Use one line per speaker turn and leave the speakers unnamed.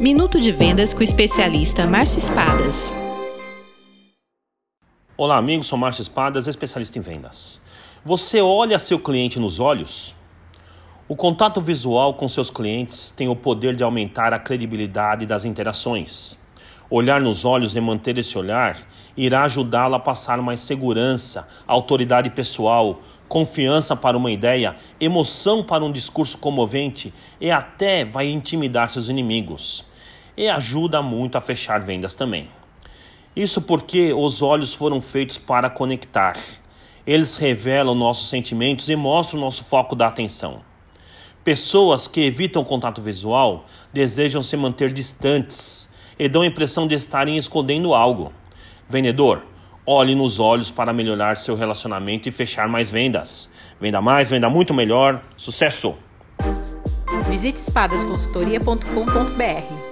Minuto de Vendas com o especialista Márcio Espadas.
Olá, amigos. Sou Márcio Espadas, especialista em vendas. Você olha seu cliente nos olhos? O contato visual com seus clientes tem o poder de aumentar a credibilidade das interações. Olhar nos olhos e manter esse olhar irá ajudá-lo a passar mais segurança, autoridade pessoal, confiança para uma ideia, emoção para um discurso comovente e até vai intimidar seus inimigos e ajuda muito a fechar vendas também. Isso porque os olhos foram feitos para conectar. Eles revelam nossos sentimentos e mostram nosso foco da atenção. Pessoas que evitam contato visual desejam se manter distantes e dão a impressão de estarem escondendo algo. Vendedor, olhe nos olhos para melhorar seu relacionamento e fechar mais vendas. Venda mais, venda muito melhor. Sucesso!
Visite espadasconsultoria.com.br